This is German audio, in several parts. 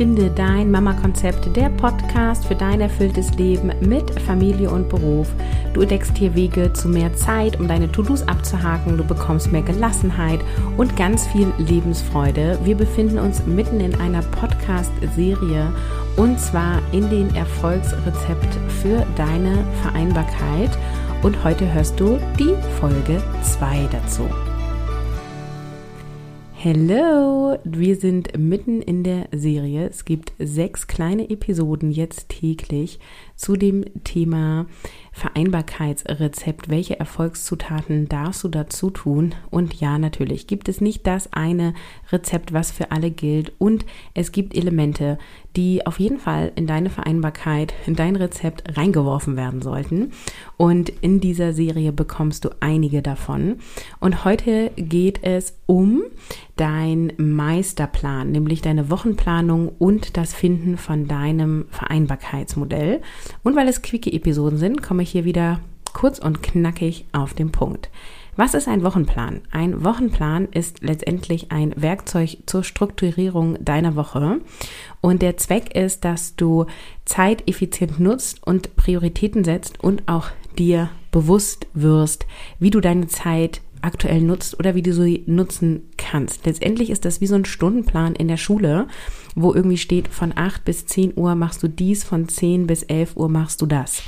Finde dein Mama-Konzept, der Podcast für dein erfülltes Leben mit Familie und Beruf. Du entdeckst hier Wege zu mehr Zeit, um deine To-Dos abzuhaken. Du bekommst mehr Gelassenheit und ganz viel Lebensfreude. Wir befinden uns mitten in einer Podcast-Serie und zwar in den Erfolgsrezept für deine Vereinbarkeit. Und heute hörst du die Folge 2 dazu. Hello, wir sind mitten in der Serie. Es gibt sechs kleine Episoden jetzt täglich zu dem Thema Vereinbarkeitsrezept. Welche Erfolgszutaten darfst du dazu tun? Und ja, natürlich gibt es nicht das eine Rezept, was für alle gilt. Und es gibt Elemente, die auf jeden Fall in deine Vereinbarkeit, in dein Rezept reingeworfen werden sollten. Und in dieser Serie bekommst du einige davon. Und heute geht es um dein Meisterplan, nämlich deine Wochenplanung und das Finden von deinem Vereinbarkeitsmodell. Und weil es quicke Episoden sind, komme hier wieder kurz und knackig auf den Punkt. Was ist ein Wochenplan? Ein Wochenplan ist letztendlich ein Werkzeug zur Strukturierung deiner Woche. Und der Zweck ist, dass du Zeit effizient nutzt und Prioritäten setzt und auch dir bewusst wirst, wie du deine Zeit aktuell nutzt oder wie du sie nutzen kannst. Letztendlich ist das wie so ein Stundenplan in der Schule, wo irgendwie steht, von 8 bis 10 Uhr machst du dies, von 10 bis 11 Uhr machst du das.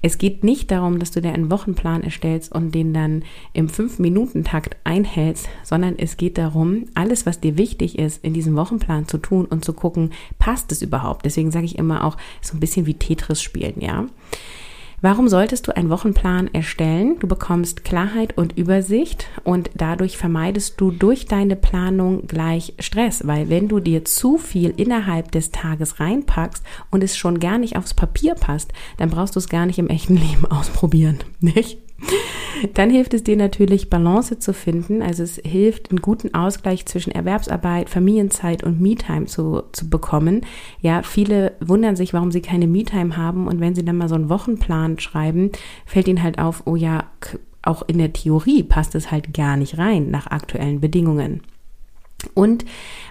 Es geht nicht darum, dass du dir einen Wochenplan erstellst und den dann im 5-Minuten-Takt einhältst, sondern es geht darum, alles, was dir wichtig ist, in diesem Wochenplan zu tun und zu gucken, passt es überhaupt. Deswegen sage ich immer auch so ein bisschen wie Tetris spielen, ja. Warum solltest du einen Wochenplan erstellen? Du bekommst Klarheit und Übersicht und dadurch vermeidest du durch deine Planung gleich Stress, weil wenn du dir zu viel innerhalb des Tages reinpackst und es schon gar nicht aufs Papier passt, dann brauchst du es gar nicht im echten Leben ausprobieren, nicht? Dann hilft es dir natürlich, Balance zu finden. Also es hilft, einen guten Ausgleich zwischen Erwerbsarbeit, Familienzeit und Me-Time zu, zu bekommen. Ja, viele wundern sich, warum sie keine Me-Time haben. Und wenn sie dann mal so einen Wochenplan schreiben, fällt ihnen halt auf, oh ja, auch in der Theorie passt es halt gar nicht rein nach aktuellen Bedingungen. Und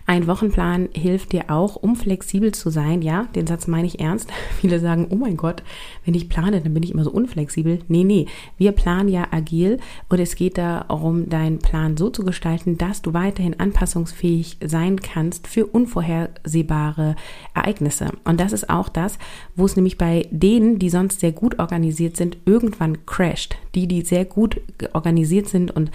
ein Wochenplan hilft dir auch, um flexibel zu sein. Ja, den Satz meine ich ernst. Viele sagen, oh mein Gott, wenn ich plane, dann bin ich immer so unflexibel. Nee, nee, wir planen ja agil und es geht darum, deinen Plan so zu gestalten, dass du weiterhin anpassungsfähig sein kannst für unvorhersehbare Ereignisse. Und das ist auch das, wo es nämlich bei denen, die sonst sehr gut organisiert sind, irgendwann crasht. Die, die sehr gut organisiert sind und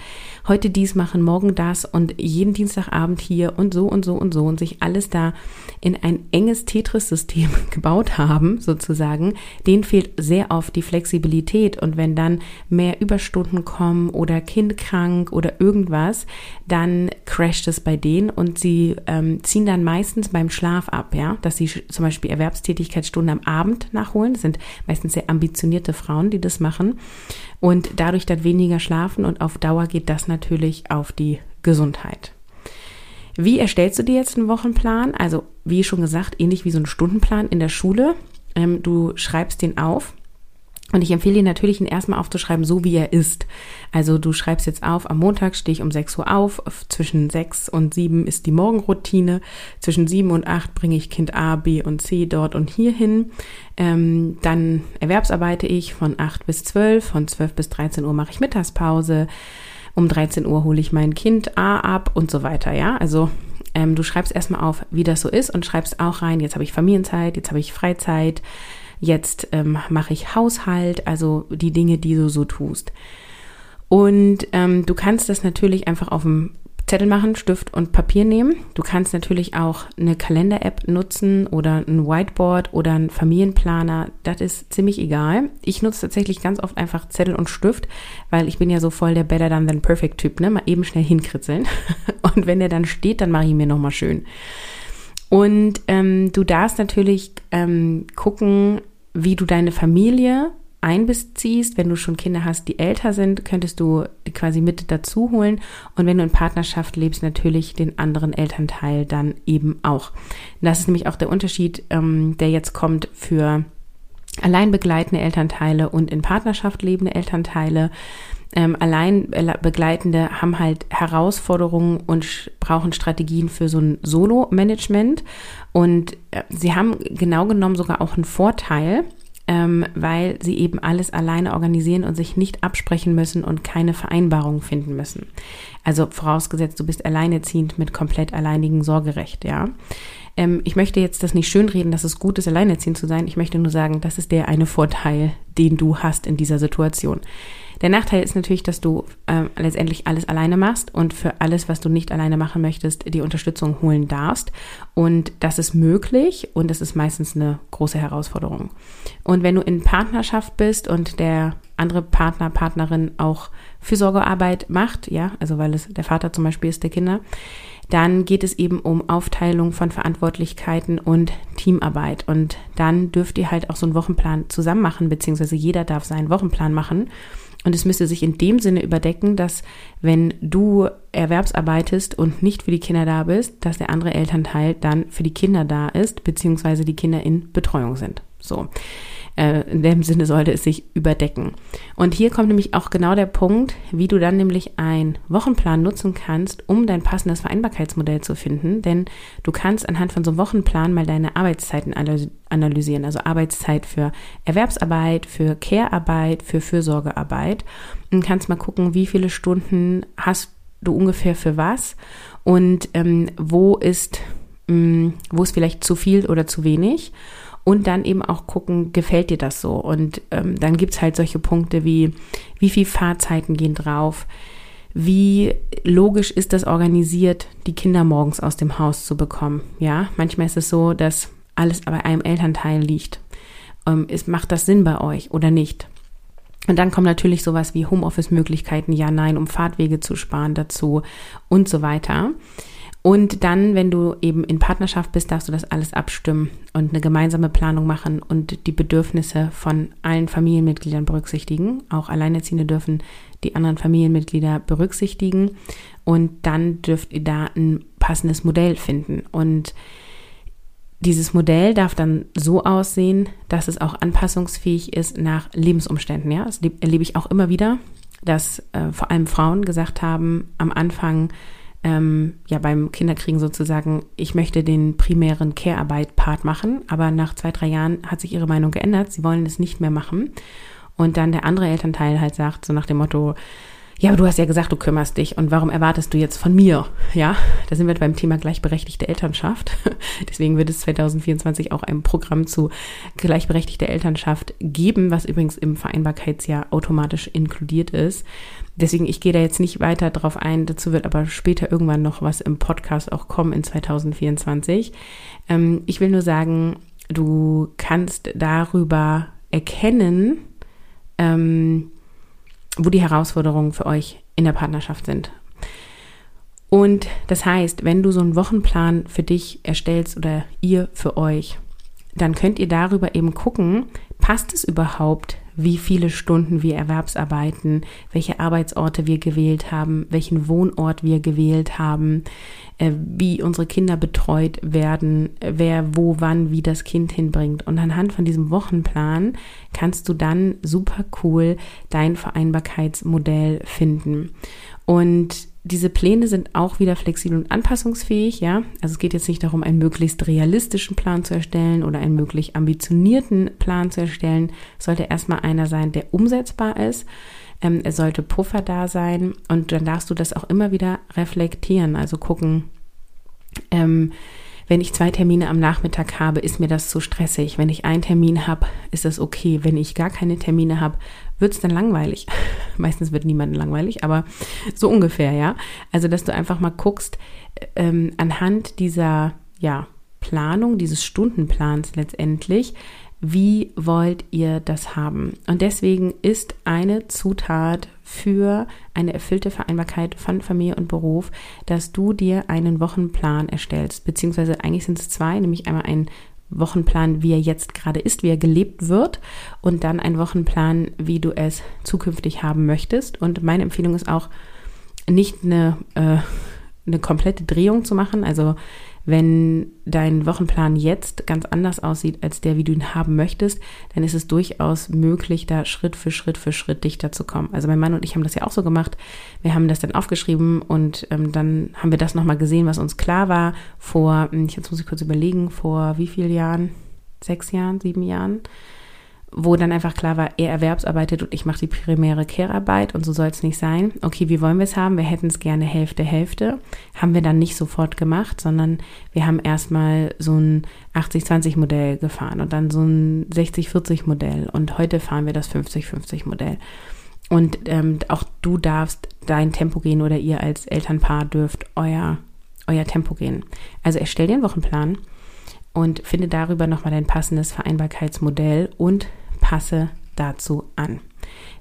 heute dies machen, morgen das und jeden Dienstagabend hier und so und so und so und sich alles da in ein enges Tetris-System gebaut haben, sozusagen, denen fehlt sehr oft die Flexibilität. Und wenn dann mehr Überstunden kommen oder Kind krank oder irgendwas, dann crasht es bei denen und sie ähm, ziehen dann meistens beim Schlaf ab, ja, dass sie zum Beispiel Erwerbstätigkeitsstunden am Abend nachholen. Das sind meistens sehr ambitionierte Frauen, die das machen und dadurch dann weniger schlafen und auf Dauer geht das natürlich auf die Gesundheit. Wie erstellst du dir jetzt einen Wochenplan? Also, wie schon gesagt, ähnlich wie so ein Stundenplan in der Schule. Ähm, du schreibst den auf. Und ich empfehle dir natürlich, ihn erstmal aufzuschreiben, so wie er ist. Also du schreibst jetzt auf, am Montag stehe ich um 6 Uhr auf, zwischen 6 und 7 ist die Morgenroutine, zwischen 7 und 8 bringe ich Kind A, B und C dort und hier hin. Ähm, dann erwerbsarbeite ich von 8 bis 12, von 12 bis 13 Uhr mache ich Mittagspause, um 13 Uhr hole ich mein Kind A ab und so weiter, ja. Also ähm, du schreibst erstmal auf, wie das so ist und schreibst auch rein, jetzt habe ich Familienzeit, jetzt habe ich Freizeit, jetzt ähm, mache ich Haushalt, also die Dinge, die du so tust. Und ähm, du kannst das natürlich einfach auf dem Zettel machen, Stift und Papier nehmen. Du kannst natürlich auch eine Kalender-App nutzen oder ein Whiteboard oder einen Familienplaner. Das ist ziemlich egal. Ich nutze tatsächlich ganz oft einfach Zettel und Stift, weil ich bin ja so voll der Better Than Than Perfect Typ, ne? Mal eben schnell hinkritzeln. Und wenn der dann steht, dann mache ich ihn mir nochmal schön. Und ähm, du darfst natürlich ähm, gucken, wie du deine Familie einbeziehst. Wenn du schon Kinder hast, die älter sind, könntest du quasi mit dazu holen. Und wenn du in Partnerschaft lebst, natürlich den anderen Elternteil dann eben auch. Das ist nämlich auch der Unterschied, ähm, der jetzt kommt für allein begleitende Elternteile und in Partnerschaft lebende Elternteile. Ähm, allein Begleitende haben halt Herausforderungen und brauchen Strategien für so ein Solo-Management. Und äh, sie haben genau genommen sogar auch einen Vorteil, ähm, weil sie eben alles alleine organisieren und sich nicht absprechen müssen und keine Vereinbarungen finden müssen. Also vorausgesetzt, du bist alleinerziehend mit komplett alleinigen Sorgerecht, ja. Ähm, ich möchte jetzt das nicht schönreden, dass es gut ist, alleinerziehend zu sein. Ich möchte nur sagen, das ist der eine Vorteil, den du hast in dieser Situation. Der Nachteil ist natürlich, dass du äh, letztendlich alles alleine machst und für alles, was du nicht alleine machen möchtest, die Unterstützung holen darfst. Und das ist möglich und das ist meistens eine große Herausforderung. Und wenn du in Partnerschaft bist und der andere Partner, Partnerin auch Fürsorgearbeit macht, ja, also weil es der Vater zum Beispiel ist der Kinder, dann geht es eben um Aufteilung von Verantwortlichkeiten und Teamarbeit. Und dann dürft ihr halt auch so einen Wochenplan zusammen machen, beziehungsweise jeder darf seinen Wochenplan machen. Und es müsste sich in dem Sinne überdecken, dass wenn du erwerbsarbeitest und nicht für die Kinder da bist, dass der andere Elternteil dann für die Kinder da ist, beziehungsweise die Kinder in Betreuung sind. So. Äh, in dem Sinne sollte es sich überdecken. Und hier kommt nämlich auch genau der Punkt, wie du dann nämlich einen Wochenplan nutzen kannst, um dein passendes Vereinbarkeitsmodell zu finden. Denn du kannst anhand von so einem Wochenplan mal deine Arbeitszeiten analysieren. Also Arbeitszeit für Erwerbsarbeit, für Care-Arbeit, für Fürsorgearbeit. Und kannst mal gucken, wie viele Stunden hast du ungefähr für was und ähm, wo ist, mm, wo ist vielleicht zu viel oder zu wenig und dann eben auch gucken, gefällt dir das so? Und ähm, dann gibt's halt solche Punkte wie, wie viel Fahrzeiten gehen drauf? Wie logisch ist das organisiert, die Kinder morgens aus dem Haus zu bekommen? Ja, manchmal ist es so, dass alles bei einem Elternteil liegt. Ähm, ist, macht das Sinn bei euch oder nicht? Und dann kommen natürlich sowas wie Homeoffice-Möglichkeiten, ja, nein, um Fahrtwege zu sparen dazu und so weiter. Und dann, wenn du eben in Partnerschaft bist, darfst du das alles abstimmen und eine gemeinsame Planung machen und die Bedürfnisse von allen Familienmitgliedern berücksichtigen. Auch Alleinerziehende dürfen die anderen Familienmitglieder berücksichtigen. Und dann dürft ihr da ein passendes Modell finden. Und dieses Modell darf dann so aussehen, dass es auch anpassungsfähig ist nach Lebensumständen. Ja, das erlebe ich auch immer wieder, dass äh, vor allem Frauen gesagt haben, am Anfang, ähm, ja beim Kinderkriegen sozusagen, ich möchte den primären Care-Arbeit-Part machen, aber nach zwei, drei Jahren hat sich ihre Meinung geändert, sie wollen es nicht mehr machen. Und dann der andere Elternteil halt sagt, so nach dem Motto, ja, aber du hast ja gesagt, du kümmerst dich und warum erwartest du jetzt von mir? Ja, da sind wir beim Thema gleichberechtigte Elternschaft. Deswegen wird es 2024 auch ein Programm zu gleichberechtigter Elternschaft geben, was übrigens im Vereinbarkeitsjahr automatisch inkludiert ist. Deswegen, ich gehe da jetzt nicht weiter drauf ein. Dazu wird aber später irgendwann noch was im Podcast auch kommen in 2024. Ähm, ich will nur sagen, du kannst darüber erkennen, ähm, wo die Herausforderungen für euch in der Partnerschaft sind. Und das heißt, wenn du so einen Wochenplan für dich erstellst oder ihr für euch, dann könnt ihr darüber eben gucken, passt es überhaupt, wie viele Stunden wir Erwerbsarbeiten, welche Arbeitsorte wir gewählt haben, welchen Wohnort wir gewählt haben, äh, wie unsere Kinder betreut werden, wer wo wann wie das Kind hinbringt. Und anhand von diesem Wochenplan kannst du dann super cool dein Vereinbarkeitsmodell finden. Und diese Pläne sind auch wieder flexibel und anpassungsfähig, ja. Also es geht jetzt nicht darum, einen möglichst realistischen Plan zu erstellen oder einen möglichst ambitionierten Plan zu erstellen. Es sollte erstmal einer sein, der umsetzbar ist. Ähm, es sollte Puffer da sein und dann darfst du das auch immer wieder reflektieren, also gucken, ähm, wenn ich zwei Termine am Nachmittag habe, ist mir das zu stressig. Wenn ich einen Termin habe, ist das okay. Wenn ich gar keine Termine habe, wird es dann langweilig. Meistens wird niemand langweilig, aber so ungefähr, ja. Also, dass du einfach mal guckst, ähm, anhand dieser, ja, Planung, dieses Stundenplans letztendlich, wie wollt ihr das haben? Und deswegen ist eine Zutat für eine erfüllte Vereinbarkeit von Familie und Beruf, dass du dir einen Wochenplan erstellst, beziehungsweise eigentlich sind es zwei, nämlich einmal ein Wochenplan, wie er jetzt gerade ist, wie er gelebt wird und dann ein Wochenplan, wie du es zukünftig haben möchtest. Und meine Empfehlung ist auch, nicht eine, äh, eine komplette Drehung zu machen, also Wenn dein Wochenplan jetzt ganz anders aussieht als der, wie du ihn haben möchtest, dann ist es durchaus möglich, da Schritt für Schritt für Schritt dichter zu kommen. Also mein Mann und ich haben das ja auch so gemacht. Wir haben das dann aufgeschrieben und ähm, dann haben wir das nochmal gesehen, was uns klar war vor, hm, jetzt muss ich kurz überlegen, vor wie vielen Jahren? Sechs Jahren, sieben Jahren? Wo dann einfach klar war, er erwerbsarbeitet und ich mache die primäre Care-Arbeit und so soll es nicht sein. Okay, wie wollen wir es haben? Wir hätten es gerne Hälfte, Hälfte. Haben wir dann nicht sofort gemacht, sondern wir haben erstmal so ein 80-20-Modell gefahren und dann so ein 60-40-Modell und heute fahren wir das 50-50-Modell. Und ähm, auch du darfst dein Tempo gehen oder ihr als Elternpaar dürft euer, euer Tempo gehen. Also erstell dir einen Wochenplan und finde darüber nochmal dein passendes Vereinbarkeitsmodell und passe dazu an.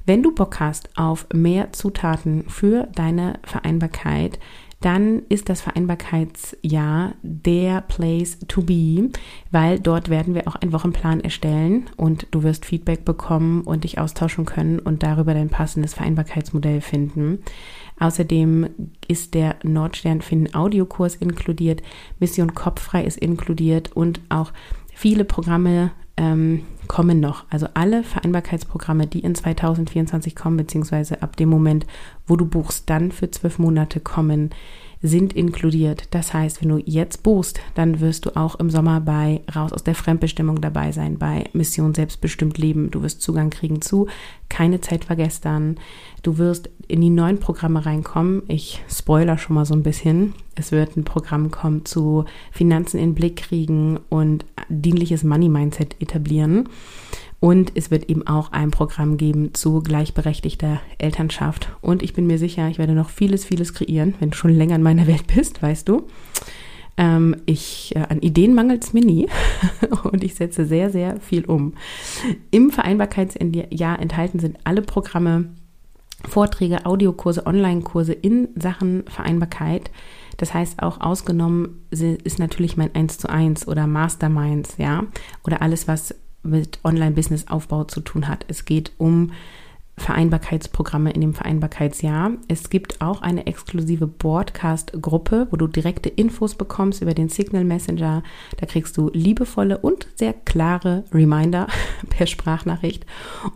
Wenn du Bock hast auf mehr Zutaten für deine Vereinbarkeit, dann ist das Vereinbarkeitsjahr der Place to be, weil dort werden wir auch einen Wochenplan erstellen und du wirst Feedback bekommen und dich austauschen können und darüber dein passendes Vereinbarkeitsmodell finden. Außerdem ist der Nordstern Finden Audiokurs inkludiert, Mission Kopffrei ist inkludiert und auch viele Programme ähm, kommen noch. Also alle Vereinbarkeitsprogramme, die in 2024 kommen, beziehungsweise ab dem Moment, wo du buchst, dann für zwölf Monate kommen, sind inkludiert. Das heißt, wenn du jetzt buchst, dann wirst du auch im Sommer bei Raus aus der Fremdbestimmung dabei sein, bei Mission Selbstbestimmt Leben. Du wirst Zugang kriegen zu Keine Zeit vergestern. Du wirst in die neuen Programme reinkommen. Ich spoiler schon mal so ein bisschen. Es wird ein Programm kommen zu Finanzen in Blick kriegen und dienliches Money Mindset etablieren. Und es wird eben auch ein Programm geben zu gleichberechtigter Elternschaft. Und ich bin mir sicher, ich werde noch vieles, vieles kreieren, wenn du schon länger in meiner Welt bist, weißt du. Ähm, ich, äh, an Ideen mangelt es mir nie und ich setze sehr, sehr viel um. Im Vereinbarkeitsjahr enthalten sind alle Programme, Vorträge, Audiokurse, Online-Kurse in Sachen Vereinbarkeit. Das heißt, auch ausgenommen ist natürlich mein 1 zu 1 oder Masterminds, ja, oder alles, was mit Online-Business-Aufbau zu tun hat. Es geht um Vereinbarkeitsprogramme in dem Vereinbarkeitsjahr. Es gibt auch eine exklusive Broadcast-Gruppe, wo du direkte Infos bekommst über den Signal Messenger. Da kriegst du liebevolle und sehr klare Reminder per Sprachnachricht.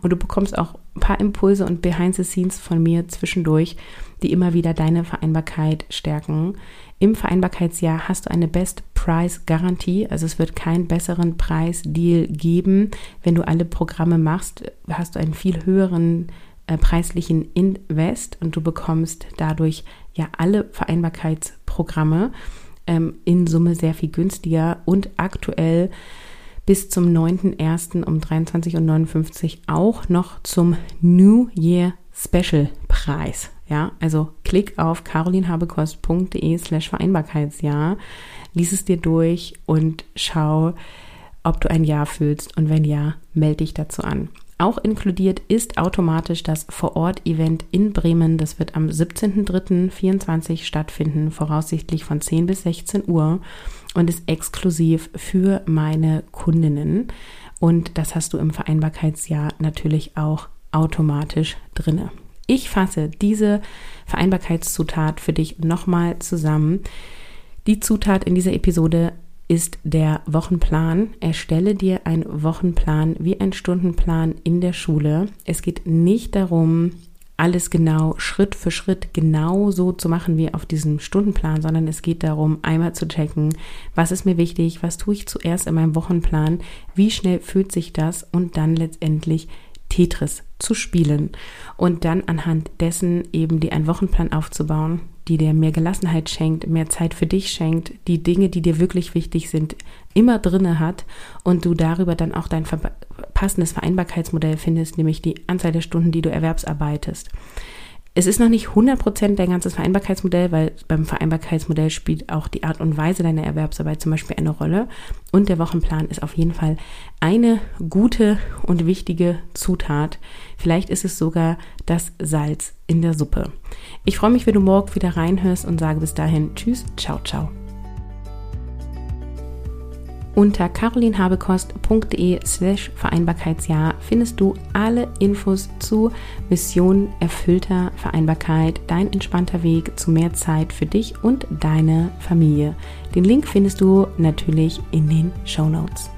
Und du bekommst auch ein paar Impulse und Behind the Scenes von mir zwischendurch, die immer wieder deine Vereinbarkeit stärken. Im Vereinbarkeitsjahr hast du eine Best Price Garantie, also es wird keinen besseren Preisdeal geben. Wenn du alle Programme machst, hast du einen viel höheren äh, preislichen Invest und du bekommst dadurch ja alle Vereinbarkeitsprogramme ähm, in Summe sehr viel günstiger und aktuell bis zum 9.01. um 23.59 Uhr auch noch zum New Year Special Preis. Ja, also klick auf carolinhabekost.de slash Vereinbarkeitsjahr, lies es dir durch und schau, ob du ein Ja fühlst und wenn ja, melde dich dazu an. Auch inkludiert ist automatisch das Vor-Ort-Event in Bremen. Das wird am 17.03.24 stattfinden, voraussichtlich von 10 bis 16 Uhr und ist exklusiv für meine Kundinnen. Und das hast du im Vereinbarkeitsjahr natürlich auch automatisch drinne. Ich fasse diese Vereinbarkeitszutat für dich nochmal zusammen. Die Zutat in dieser Episode ist der Wochenplan. Erstelle dir einen Wochenplan wie ein Stundenplan in der Schule. Es geht nicht darum, alles genau Schritt für Schritt genau so zu machen wie auf diesem Stundenplan, sondern es geht darum, einmal zu checken, was ist mir wichtig, was tue ich zuerst in meinem Wochenplan, wie schnell fühlt sich das und dann letztendlich Tetris zu spielen und dann anhand dessen eben dir einen Wochenplan aufzubauen, die dir mehr Gelassenheit schenkt, mehr Zeit für dich schenkt, die Dinge, die dir wirklich wichtig sind, immer drinne hat und du darüber dann auch dein passendes Vereinbarkeitsmodell findest, nämlich die Anzahl der Stunden, die du erwerbsarbeitest. Es ist noch nicht 100% dein ganzes Vereinbarkeitsmodell, weil beim Vereinbarkeitsmodell spielt auch die Art und Weise deiner Erwerbsarbeit zum Beispiel eine Rolle. Und der Wochenplan ist auf jeden Fall eine gute und wichtige Zutat. Vielleicht ist es sogar das Salz in der Suppe. Ich freue mich, wenn du morgen wieder reinhörst und sage bis dahin Tschüss, ciao, ciao. Unter carolinhabekost.de slash Vereinbarkeitsjahr findest du alle Infos zu Mission erfüllter Vereinbarkeit, dein entspannter Weg zu mehr Zeit für dich und deine Familie. Den Link findest du natürlich in den Show Notes.